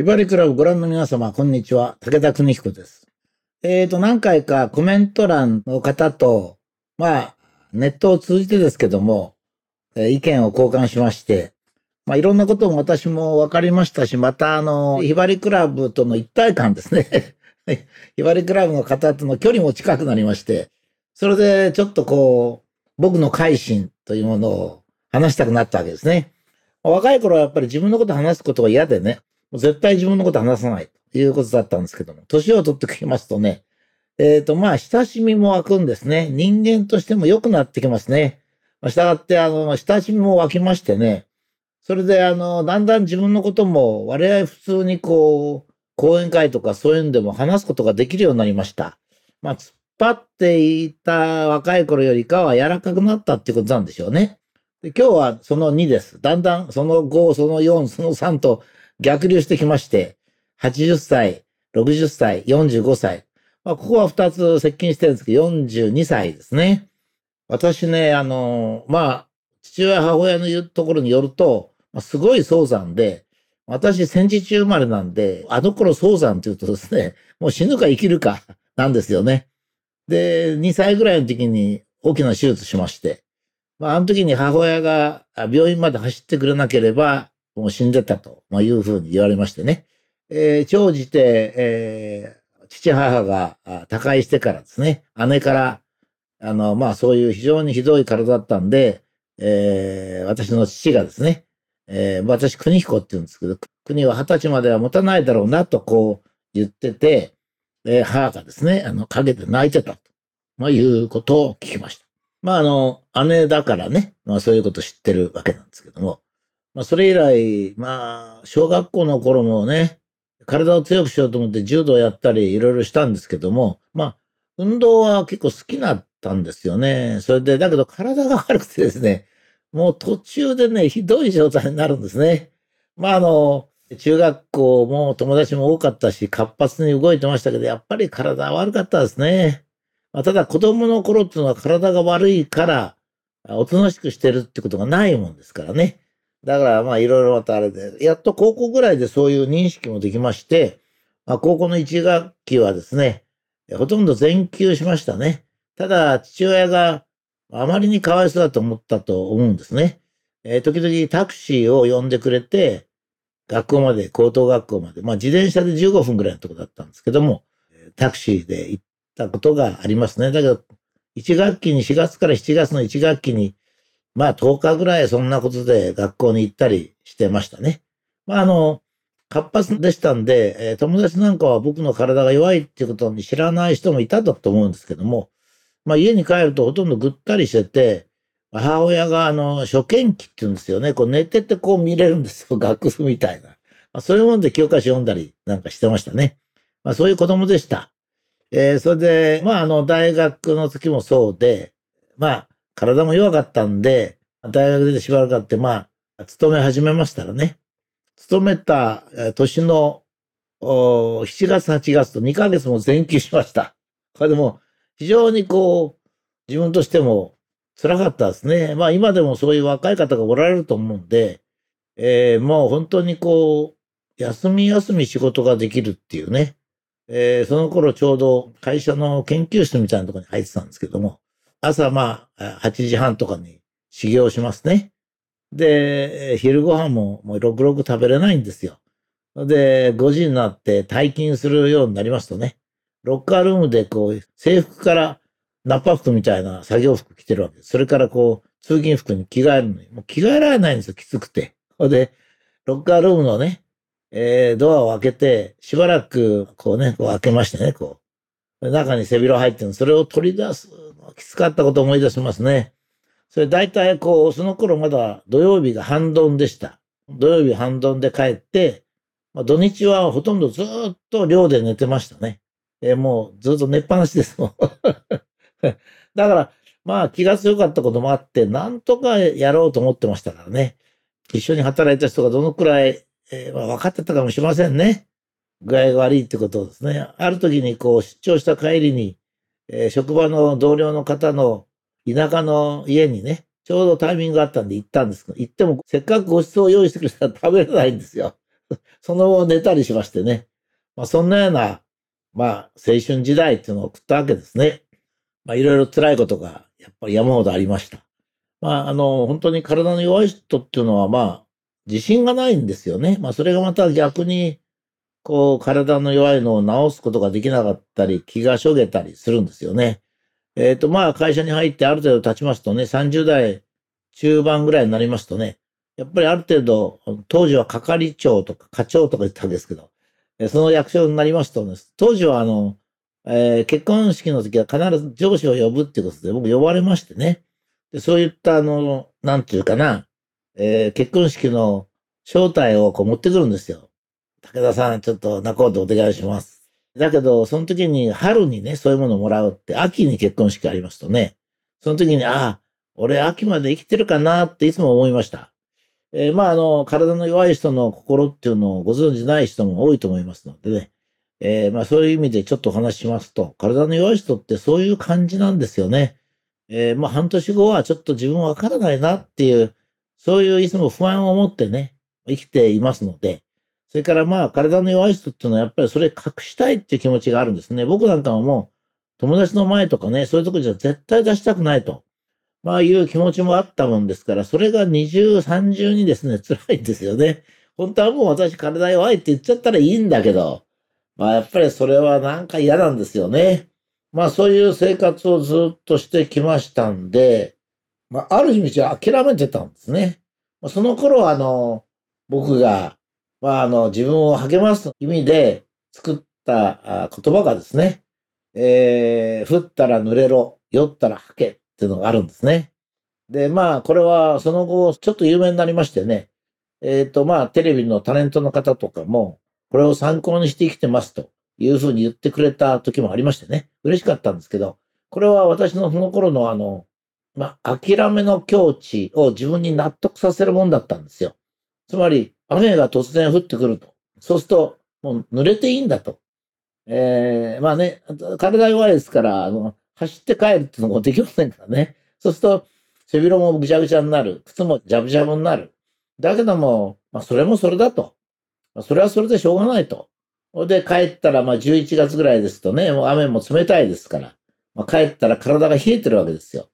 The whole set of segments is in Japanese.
ひばりクラブご覧の皆様、こんにちは。武田邦彦です。えーと、何回かコメント欄の方と、まあ、ネットを通じてですけども、え意見を交換しまして、まあ、いろんなことも私も分かりましたし、また、あの、ひばりクラブとの一体感ですね。ひばりクラブの方との距離も近くなりまして、それでちょっとこう、僕の改心というものを話したくなったわけですね。若い頃はやっぱり自分のこと話すことが嫌でね、もう絶対自分のこと話さないということだったんですけども、年を取ってきますとね、えっ、と、まあ、親しみも湧くんですね。人間としても良くなってきますね。まあ、従って、あの、親しみも湧きましてね、それで、あの、だんだん自分のことも、我々普通にこう、講演会とかそういうんでも話すことができるようになりました。まあ、突っ張っていた若い頃よりかは柔らかくなったっていうことなんでしょうね。で今日はその2です。だんだんその5、その4、その3と逆流してきまして、80歳、60歳、45歳。まあ、ここは2つ接近してるんですけど、42歳ですね。私ね、あの、まあ、父親、母親の言うところによると、まあ、すごい早産で、私戦時中生まれなんで、あの頃早産って言うとですね、もう死ぬか生きるか なんですよね。で、2歳ぐらいの時に大きな手術しまして、まあ、あの時に母親が病院まで走ってくれなければ、もう死んでたと、まあ、いうふうに言われましてね。えー、長じて、えー父母が他界してからですね、姉から、あの、まあそういう非常にひどい体だったんで、えー私の父がですね、えー私、国彦って言うんですけど、国は二十歳までは持たないだろうなとこう言ってて、えー母がですね、あの、陰で泣いてたと、まあ、いうことを聞きました。まああの、姉だからね、まあそういうこと知ってるわけなんですけども、まあそれ以来、まあ、小学校の頃もね、体を強くしようと思って柔道やったりいろいろしたんですけども、まあ、運動は結構好きだったんですよね。それで、だけど体が悪くてですね、もう途中でね、ひどい状態になるんですね。まあ、あの、中学校も友達も多かったし、活発に動いてましたけど、やっぱり体悪かったですね。まあ、ただ子供の頃っていうのは体が悪いから、おとなしくしてるってことがないもんですからね。だからまあいろいろまたあれで、やっと高校ぐらいでそういう認識もできまして、まあ高校の1学期はですね、ほとんど全休しましたね。ただ父親があまりにかわいそうだと思ったと思うんですね。えー時々タクシーを呼んでくれて、学校まで、高等学校まで、まあ自転車で15分ぐらいのとこだったんですけども、タクシーで行ったことがありますね。だけど、1学期に4月から7月の1学期にまあ10日ぐらいそんなことで学校に行ったりしてましたね。まああの、活発でしたんで、え友達なんかは僕の体が弱いっていうことに知らない人もいたと思うんですけども、まあ家に帰るとほとんどぐったりしてて、母親があの、初見期って言うんですよね。こう寝ててこう見れるんですよ。楽譜みたいな。まあ、そういうもんで教科書読んだりなんかしてましたね。まあそういう子供でした。えーそれで、まああの、大学の時もそうで、まあ、体も弱かったんで、大学出てしばらくあって、まあ、勤め始めましたらね、勤めた年の7月、8月と2ヶ月も全休しました。これでも、非常にこう、自分としても辛かったですね。まあ今でもそういう若い方がおられると思うんで、えーもう本当にこう、休み休み仕事ができるっていうね。えーその頃ちょうど会社の研究室みたいなところに入ってたんですけども、朝まあ、8時半とかに修行しますね。で、昼ご飯ももうろくろく食べれないんですよ。で、5時になって退勤するようになりますとね、ロッカールームでこう、制服からナッパ服みたいな作業服着てるわけです。それからこう、通勤服に着替えるのに、もう着替えられないんですよ、きつくて。で、ロッカールームのね、えードアを開けて、しばらくこうね、こう開けましてね、こう。中に背広入ってるの、それを取り出すのきつかったことを思い出しますね。それ大体こう、その頃まだ土曜日が半ドンでした。土曜日半ドンで帰って、まあ、土日はほとんどずっと寮で寝てましたね。えーもうずっと寝っぱなしですもん。だから、まあ気が強かったこともあって、なんとかやろうと思ってましたからね。一緒に働いた人がどのくらい、えーまあ、分かってたかもしれませんね。具合が悪いってことですね。ある時にこう出張した帰りに、えー職場の同僚の方の田舎の家にね、ちょうどタイミングがあったんで行ったんですけど、行ってもせっかくご馳走を用意してくれたら食べれないんですよ。その後寝たりしましてね。まあそんなような、まあ青春時代っていうのを送ったわけですね。まあいろいろ辛いことがやっぱり山ほどありました。まああの本当に体の弱い人っていうのはまあ自信がないんですよね。まあそれがまた逆にこう体の弱いのを治すことができなかったり気がしょげたりするんですよね。えっ、ー、とまあ会社に入ってある程度経ちますとね、30代中盤ぐらいになりますとね、やっぱりある程度、当時は係長とか課長とか言ったんですけど、その役所になりますとね、当時はあの、えー、結婚式の時は必ず上司を呼ぶっていうことで、僕呼ばれましてね。でそういったあの、なんていうかな、えー、結婚式の招待をこう持ってくるんですよ。武田さん、ちょっと仲人お願いします。だけど、その時に春にね、そういうものをもらうって、秋に結婚式ありますとね、その時に、ああ、俺秋まで生きてるかなっていつも思いました。えー、まあ、あの、体の弱い人の心っていうのをご存知ない人も多いと思いますのでね。えー、まあ、そういう意味でちょっとお話ししますと、体の弱い人ってそういう感じなんですよね。えー、まあ、半年後はちょっと自分わからないなっていう、そういういつも不安を持ってね、生きていますので、それからまあ、体の弱い人っていうのはやっぱりそれ隠したいっていう気持ちがあるんですね。僕なんかはもう、友達の前とかね、そういうとこじゃ絶対出したくないと。まあいう気持ちもあったもんですから、それが二重、三重にですね、辛いんですよね。本当はもう私体弱いって言っちゃったらいいんだけど、まあやっぱりそれはなんか嫌なんですよね。まあそういう生活をずっとしてきましたんで、まあある意味じゃ諦めてたんですね。その頃はあの、僕が、まああの自分を励ます意味で作った言葉がですね、えー、降ったら濡れろ、酔ったら吐けっていうのがあるんですね。で、まあ、これはその後、ちょっと有名になりましてね、えっ、ー、と、まあ、テレビのタレントの方とかも、これを参考にして生きてますというふうに言ってくれた時もありましてね、嬉しかったんですけど、これは私のその頃のあの、まあ、諦めの境地を自分に納得させるもんだったんですよ。つまり、雨が突然降ってくると。そうすると、もう濡れていいんだと。えー、まあね、体弱いですから、あの、走って帰るっていうのもできませんからね。そうすると、背広もぐちゃぐちゃになる。靴もジャブジャブになる。だけども、まあ、それもそれだと。まあ、それはそれでしょうがないと。で、帰ったら、まあ、11月ぐらいですとね、もう雨も冷たいですから、まあ、帰ったら体が冷えてるわけですよ。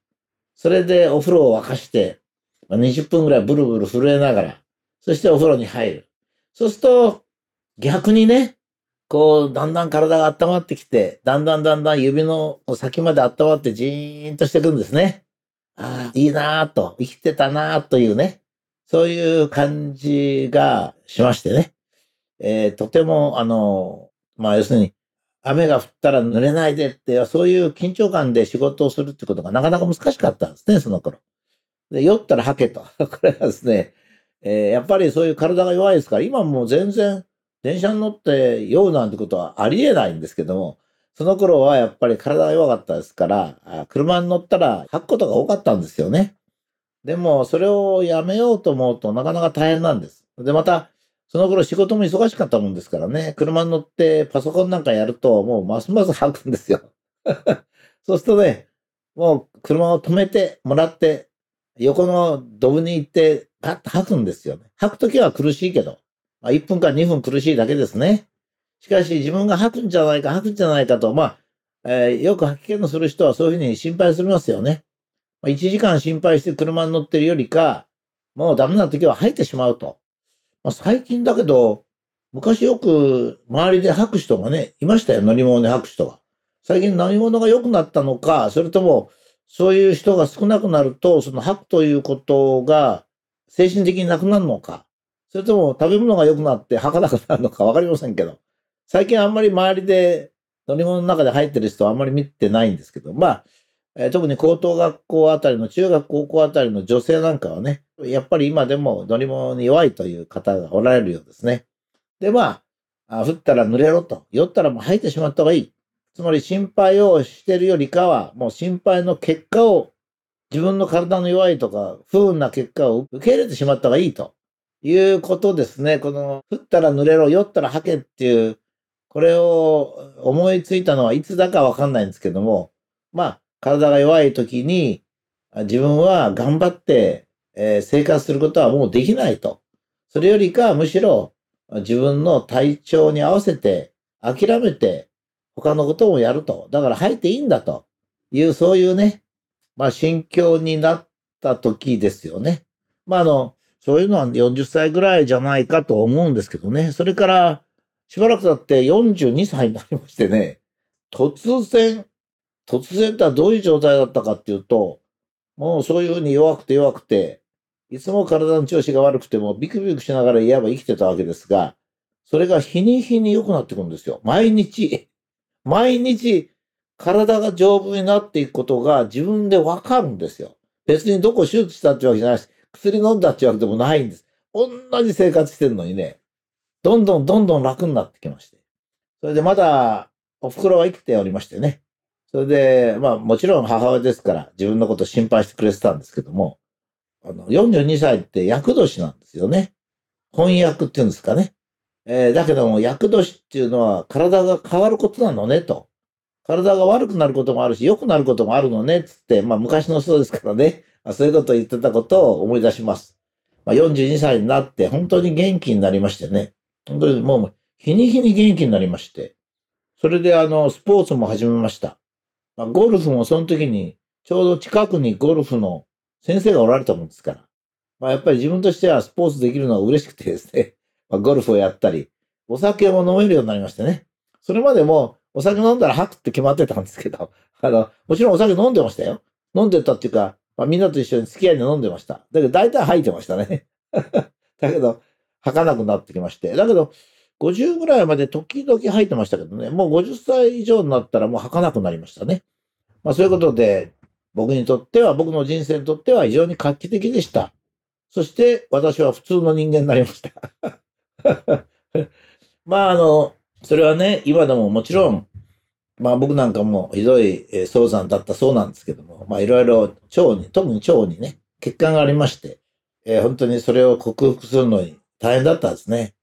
それでお風呂を沸かして、まあ、20分ぐらいブルブル震えながら、そしてお風呂に入る。そうすると、逆にね、こう、だんだん体が温まってきて、だんだんだんだん指の先まで温まってじーんとしていくんですね。ああ、いいなぁと、生きてたなぁというね、そういう感じがしましてね。えー、とても、あの、まあ、要するに、雨が降ったら濡れないでって、そういう緊張感で仕事をするってことがなかなか難しかったんですね、その頃。で、酔ったら吐けと。これはですね、えー、やっぱりそういう体が弱いですから、今もう全然電車に乗って酔うなんてことはありえないんですけども、その頃はやっぱり体が弱かったですから、車に乗ったら吐くことが多かったんですよね。でも、それをやめようと思うとなかなか大変なんです。で、また、その頃仕事も忙しかったもんですからね、車に乗ってパソコンなんかやると、もうますます吐くんですよ。そうするとね、もう車を止めてもらって、横のドブに行って、ガッと吐くんですよね。吐くときは苦しいけど。まあ、1分か2分苦しいだけですね。しかし自分が吐くんじゃないか、吐くんじゃないかと、まあ、えー、よく吐き気のする人はそういうふうに心配するますよね。まあ、1時間心配して車に乗ってるよりか、もうダメな時は吐いてしまうと。まあ、最近だけど、昔よく周りで吐く人がね、いましたよ、乗り物で吐く人が。最近乗り物が良くなったのか、それとも、そういう人が少なくなると、その吐くということが精神的になくなるのか。それとも食べ物が良くなって吐かなくなるのかわかりませんけど、最近あんまり周りで乗り物の中で入ってる人はあんまり見てないんですけど、まあ、え、特に高等学校あたりの中学高校あたりの女性なんかはね、やっぱり今でも乗り物に弱いという方がおられるようですね。で、まあ、あ降ったら濡れろと、酔ったらもう吐いてしまった方がいい。つまり心配をしてるよりかは、もう心配の結果を、自分の体の弱いとか、不運な結果を受け入れてしまった方がいいと。いうことですね。この、降ったら濡れろ、酔ったら吐けっていう、これを思いついたのはいつだかわかんないんですけども、まあ、体が弱い時に、自分は頑張って、え、生活することはもうできないと。それよりか、むしろ、自分の体調に合わせて諦めて他のこともやると。だから入っていいんだという、そういうね、まあ心境になった時ですよね。まああの、そういうのは40歳ぐらいじゃないかと思うんですけどね。それからしばらく経って42歳になりましてね、突然、突然ってどういう状態だったかっていうと、もうそういうふうに弱くて弱くて、いつも体の調子が悪くてもビクビクしながら言えば生きてたわけですが、それが日に日に良くなってくるんですよ。毎日、毎日体が丈夫になっていくことが自分でわかるんですよ。別にどこ手術したってわけじゃないし、薬飲んだってわけでもないんです。同じ生活してるのにね、どんどんどんどん楽になってきまして。それでまだお袋は生きておりましてね。それで、まあもちろん母親ですから自分のこと心配してくれてたんですけども、あの、42歳って役年なんですよね。翻訳っていうんですかね。えー、だけども役年っていうのは体が変わることなのねと。体が悪くなることもあるし、良くなることもあるのね、つって、まあ昔の人ですからね、あそういうことを言ってたことを思い出します。まあ、42歳になって本当に元気になりましてね。本当にもう日に日に元気になりまして。それであの、スポーツも始めました。まあ、ゴルフもその時に、ちょうど近くにゴルフの先生がおられたもんですから。まあ、やっぱり自分としてはスポーツできるのは嬉しくてですね、まあ、ゴルフをやったり、お酒も飲めるようになりましてね。それまでもお酒飲んだら吐くって決まってたんですけど、あの、もちろんお酒飲んでましたよ。飲んでたっていうか、まあ、みんなと一緒に付き合いで飲んでました。だけど大体吐いてましたね。だけど、吐かなくなってきまして。だけど、50ぐらいまで時々吐いてましたけどね、もう50歳以上になったらもう吐かなくなりましたね。まあそういうことで、僕にとっては、僕の人生にとっては非常に画期的でした。そして私は普通の人間になりました。まああの、それはね、今でももちろん、まあ僕なんかもひどい早産だったそうなんですけども、まあいろいろ腸に、特に腸にね、血管がありまして、えー、本当にそれを克服するのに大変だったんですね。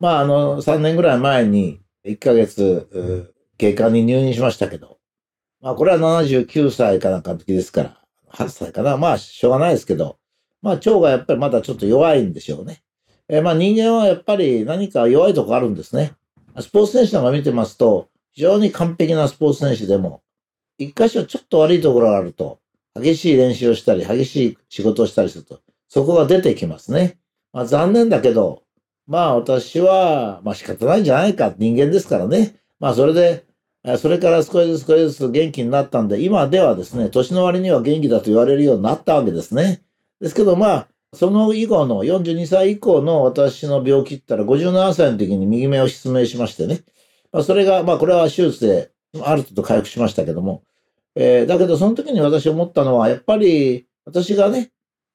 まああの、3年ぐらい前に1ヶ月、経過に入院しましたけど、まあこれは79歳かなんかの時ですから、8歳かな。まあしょうがないですけど、まあ腸がやっぱりまだちょっと弱いんでしょうね。え、まあ人間はやっぱり何か弱いとこあるんですね。スポーツ選手なんか見てますと、非常に完璧なスポーツ選手でも、一箇所ちょっと悪いところがあると、激しい練習をしたり、激しい仕事をしたりすると、そこが出てきますね。まあ残念だけど、まあ私は、まあ仕方ないんじゃないか。人間ですからね。まあそれで、それから少しずつ少しずつ元気になったんで、今ではですね、年の割には元気だと言われるようになったわけですね。ですけどまあ、その以後の42歳以降の私の病気ったら57歳の時に右目を失明しましてね。まあ、それが、まあこれは手術である程度回復しましたけども。えー、だけどその時に私思ったのは、やっぱり私がね、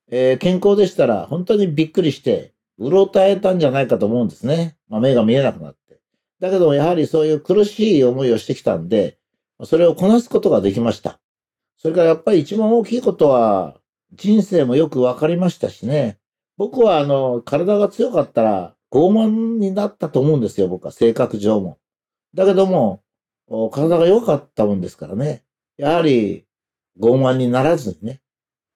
えー、健康でしたら本当にびっくりして、うろたえたんじゃないかと思うんですね。まあ目が見えなくなって。だけどもやはりそういう苦しい思いをしてきたんで、それをこなすことができました。それからやっぱり一番大きいことは、人生もよくわかりましたしね。僕はあの、体が強かったら傲慢になったと思うんですよ、僕は性格上も。だけども、体が良かったもんですからね。やはり傲慢にならずにね。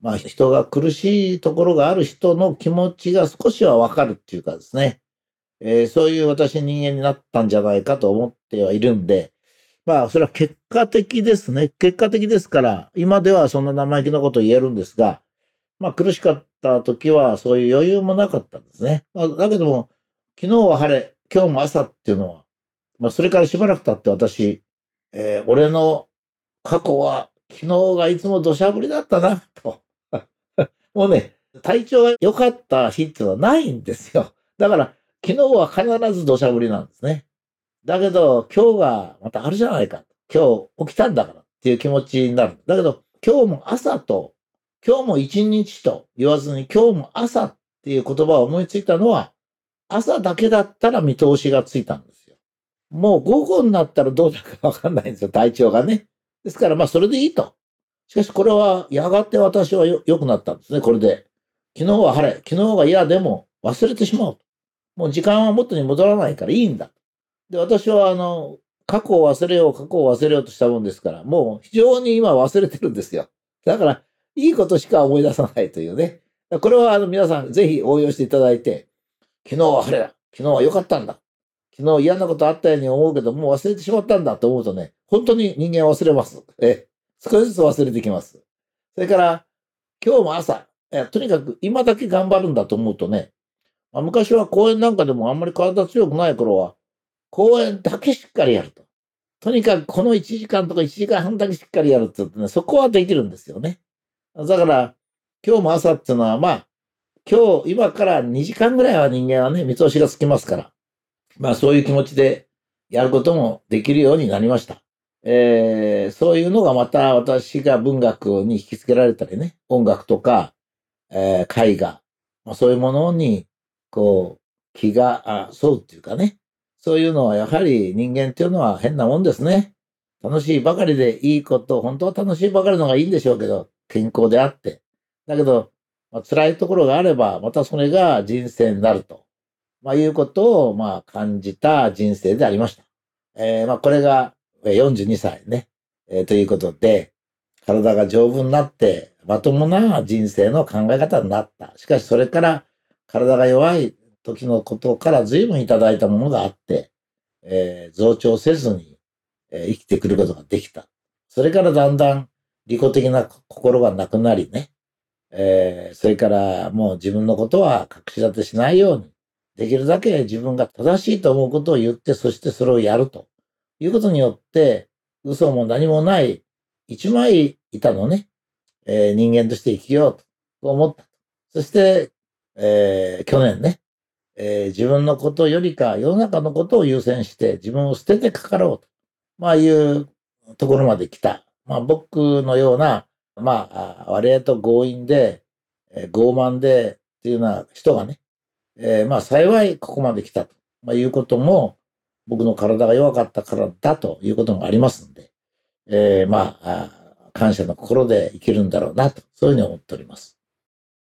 まあ人が苦しいところがある人の気持ちが少しはわかるっていうかですね。えー、そういう私人間になったんじゃないかと思ってはいるんで、まあ、それは結果的ですね。結果的ですから、今ではそんな生意気なこと言えるんですが、まあ、苦しかった時はそういう余裕もなかったんですね。まあ、だけども、昨日は晴れ、今日も朝っていうのは、まあ、それからしばらく経って私、えー、俺の過去は昨日がいつも土砂降りだったな、と。もうね、体調が良かった日っていうのはないんですよ。だから、昨日は必ず土砂降りなんですね。だけど、今日がまたあるじゃないか。今日起きたんだからっていう気持ちになる。だけど、今日も朝と、今日も一日と言わずに、今日も朝っていう言葉を思いついたのは、朝だけだったら見通しがついたんですよ。もう午後になったらどうなるかわかんないんですよ、体調がね。ですから、まあ、それでいいと。しかし、これは、やがて私は良くなったんですね、これで。昨日は晴れ、昨日が嫌でも忘れてしまう。もう時間は元に戻らないからいいんだ。で、私はあの、過去を忘れよう、過去を忘れようとしたもんですから、もう非常に今忘れてるんですよ。だから、いいことしか思い出さないというね。これはあの皆さんぜひ応用していただいて、昨日は晴れだ。昨日は良かったんだ。昨日嫌なことあったように思うけど、もう忘れてしまったんだと思うとね、本当に人間は忘れます。え、少しずつ忘れてきます。それから、今日も朝、えとにかく今だけ頑張るんだと思うとね、まあ、昔は公園なんかでもあんまり体強くない頃は、公園だけしっかりやると。とにかくこの1時間とか1時間半だけしっかりやるって言ってね、そこはできるんですよね。だから、今日も朝っていうのは、まあ、今日、今から2時間ぐらいは人間はね、見通しがつきますから、まあそういう気持ちでやることもできるようになりました。えー、そういうのがまた私が文学に引き付けられたりね、音楽とか、えー、絵画、まあ、そういうものに、こう、気が沿うっていうかね、そういうのはやはり人間っていうのは変なもんですね。楽しいばかりでいいこと、本当は楽しいばかりのがいいんでしょうけど、健康であって。だけど、まあ、辛いところがあれば、またそれが人生になると。まあ、いうことを、まあ、感じた人生でありました。えー、まあ、これが42歳ね。えー、ということで、体が丈夫になって、まともな人生の考え方になった。しかし、それから体が弱い時のことから随分いただいたものがあって、えー、増長せずに、えー、生きてくることができた。それからだんだん利己的な心がなくなりね、えー、それからもう自分のことは隠し立てしないように、できるだけ自分が正しいと思うことを言って、そしてそれをやるということによって、嘘も何もない一枚板のね、えー、人間として生きようと思った。そして、えー、去年ね、えー、自分のことよりか世の中のことを優先して自分を捨ててかかろうと、まあいうところまで来た。まあ僕のような、まあ、割合と強引で、えー、傲慢でっていうような人がね、えー、まあ幸いここまで来たと、まあ、いうことも、僕の体が弱かったからだということもありますので、えー、まあ、感謝の心で生きるんだろうなと、そういうふうに思っております。